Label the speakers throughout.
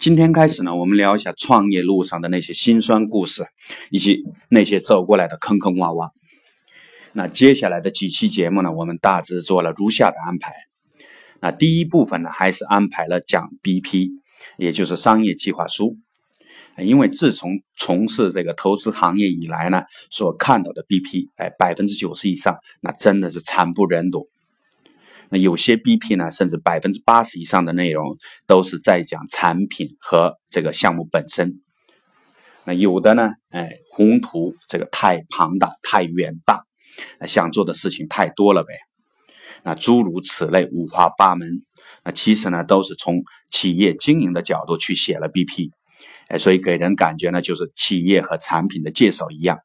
Speaker 1: 今天开始呢，我们聊一下创业路上的那些辛酸故事，以及那些走过来的坑坑洼洼。那接下来的几期节目呢，我们大致做了如下的安排。那第一部分呢，还是安排了讲 BP，也就是商业计划书。因为自从从事这个投资行业以来呢，所看到的 BP，哎，百分之九十以上，那真的是惨不忍睹。那有些 BP 呢，甚至百分之八十以上的内容都是在讲产品和这个项目本身。那有的呢，哎，宏图这个太庞大、太远大，想做的事情太多了呗。那诸如此类五花八门。那其实呢，都是从企业经营的角度去写了 BP，哎，所以给人感觉呢，就是企业和产品的介绍一样。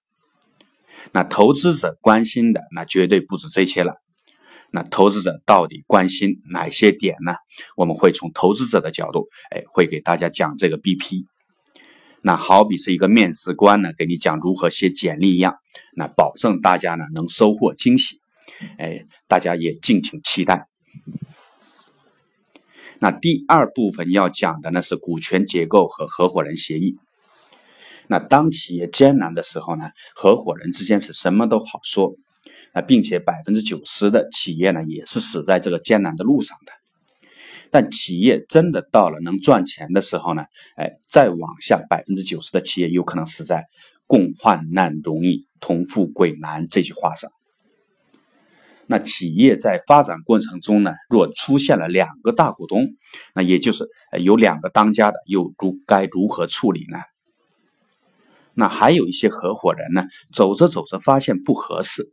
Speaker 1: 那投资者关心的那绝对不止这些了。那投资者到底关心哪些点呢？我们会从投资者的角度，哎，会给大家讲这个 BP。那好比是一个面试官呢，给你讲如何写简历一样，那保证大家呢能收获惊喜。哎，大家也敬请期待。那第二部分要讲的呢是股权结构和合伙人协议。那当企业艰难的时候呢，合伙人之间是什么都好说。那并且百分之九十的企业呢，也是死在这个艰难的路上的。但企业真的到了能赚钱的时候呢，哎，再往下百分之九十的企业有可能死在“共患难容易，同富贵难”这句话上。那企业在发展过程中呢，若出现了两个大股东，那也就是有两个当家的，又如该如何处理呢？那还有一些合伙人呢，走着走着发现不合适。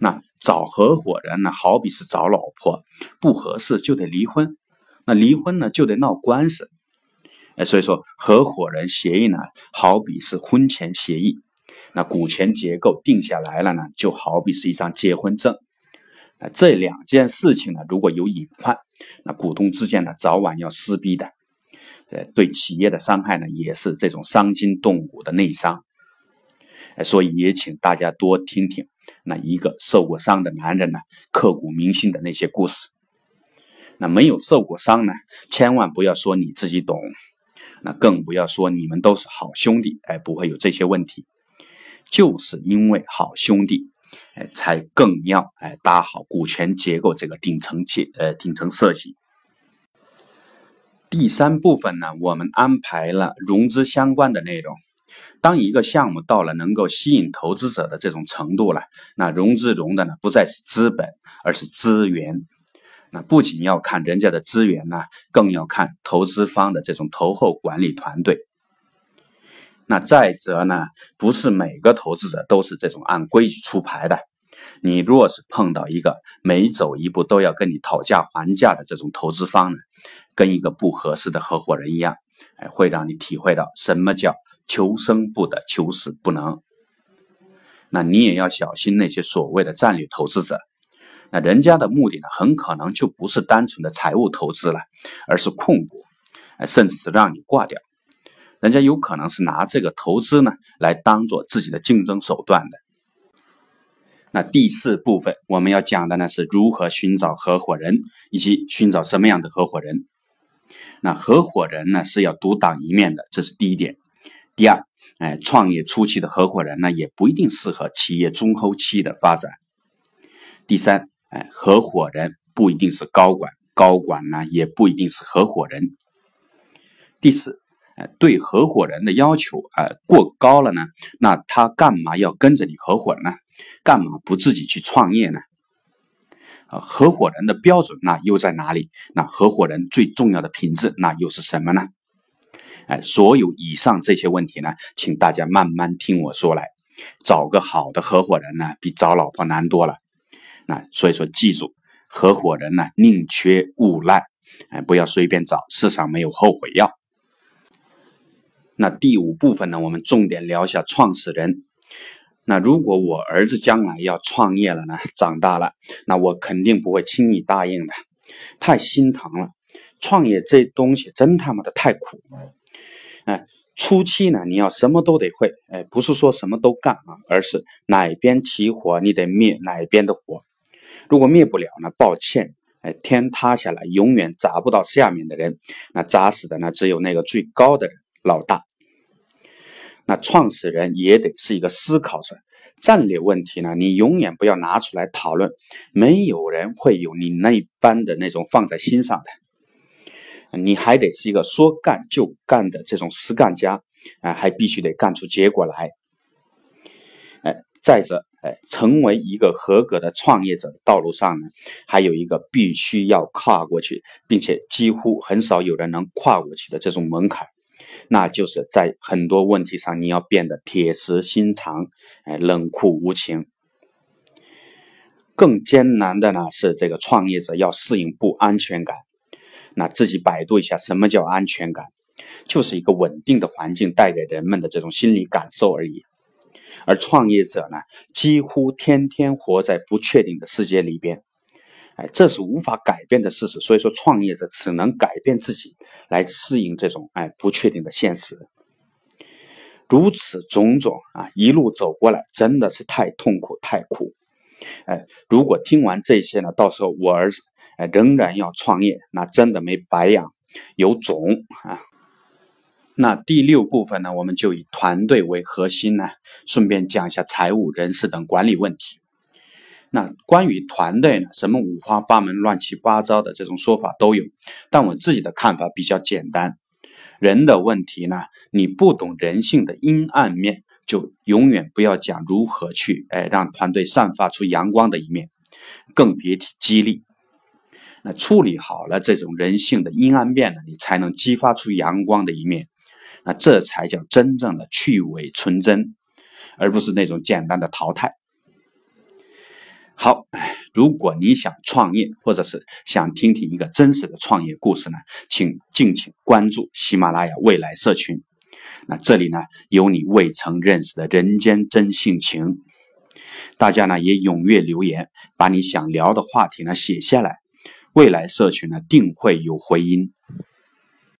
Speaker 1: 那找合伙人呢，好比是找老婆，不合适就得离婚。那离婚呢，就得闹官司。哎，所以说合伙人协议呢，好比是婚前协议。那股权结构定下来了呢，就好比是一张结婚证。那这两件事情呢，如果有隐患，那股东之间呢，早晚要撕逼的。呃，对企业的伤害呢，也是这种伤筋动骨的内伤。所以也请大家多听听那一个受过伤的男人呢，刻骨铭心的那些故事。那没有受过伤呢，千万不要说你自己懂，那更不要说你们都是好兄弟，哎，不会有这些问题。就是因为好兄弟，哎，才更要哎搭好股权结构这个顶层结呃顶层设计。第三部分呢，我们安排了融资相关的内容。当一个项目到了能够吸引投资者的这种程度了，那融资融的呢不再是资本，而是资源。那不仅要看人家的资源呢，更要看投资方的这种投后管理团队。那再则呢，不是每个投资者都是这种按规矩出牌的。你若是碰到一个每走一步都要跟你讨价还价的这种投资方呢，跟一个不合适的合伙人一样，哎，会让你体会到什么叫。求生不得，求死不能。那你也要小心那些所谓的战略投资者，那人家的目的呢，很可能就不是单纯的财务投资了，而是控股，甚至是让你挂掉。人家有可能是拿这个投资呢，来当做自己的竞争手段的。那第四部分我们要讲的呢，是如何寻找合伙人，以及寻找什么样的合伙人。那合伙人呢，是要独当一面的，这是第一点。第二，哎，创业初期的合伙人呢，也不一定适合企业中后期的发展。第三，哎，合伙人不一定是高管，高管呢也不一定是合伙人。第四，哎，对合伙人的要求啊过高了呢，那他干嘛要跟着你合伙呢？干嘛不自己去创业呢？啊，合伙人的标准那又在哪里？那合伙人最重要的品质那又是什么呢？哎，所有以上这些问题呢，请大家慢慢听我说来。找个好的合伙人呢，比找老婆难多了。那所以说，记住，合伙人呢，宁缺毋滥，哎，不要随便找，世上没有后悔药。那第五部分呢，我们重点聊一下创始人。那如果我儿子将来要创业了呢，长大了，那我肯定不会轻易答应的，太心疼了。创业这东西真他妈的太苦。哎，初期呢，你要什么都得会，哎，不是说什么都干啊，而是哪边起火，你得灭哪边的火。如果灭不了呢，抱歉，哎，天塌下来永远砸不到下面的人，那砸死的呢只有那个最高的老大。那创始人也得是一个思考者，战略问题呢，你永远不要拿出来讨论，没有人会有你那般的那种放在心上的。你还得是一个说干就干的这种实干家，啊，还必须得干出结果来。哎，再者。哎，成为一个合格的创业者的道路上呢，还有一个必须要跨过去，并且几乎很少有人能跨过去的这种门槛，那就是在很多问题上你要变得铁石心肠，哎，冷酷无情。更艰难的呢是这个创业者要适应不安全感。那自己百度一下什么叫安全感，就是一个稳定的环境带给人们的这种心理感受而已。而创业者呢，几乎天天活在不确定的世界里边，哎，这是无法改变的事实。所以说，创业者只能改变自己，来适应这种哎不确定的现实。如此种种啊，一路走过来，真的是太痛苦太苦。哎，如果听完这些呢，到时候我儿子仍然要创业，那真的没白养，有种啊。那第六部分呢，我们就以团队为核心呢，顺便讲一下财务、人事等管理问题。那关于团队呢，什么五花八门、乱七八糟的这种说法都有，但我自己的看法比较简单。人的问题呢，你不懂人性的阴暗面，就永远不要讲如何去哎让团队散发出阳光的一面，更别提激励。那处理好了这种人性的阴暗面呢，你才能激发出阳光的一面。那这才叫真正的去伪存真，而不是那种简单的淘汰。好，如果你想创业，或者是想听听一个真实的创业故事呢，请敬请关注喜马拉雅未来社群。那这里呢，有你未曾认识的人间真性情。大家呢也踊跃留言，把你想聊的话题呢写下来，未来社群呢定会有回音。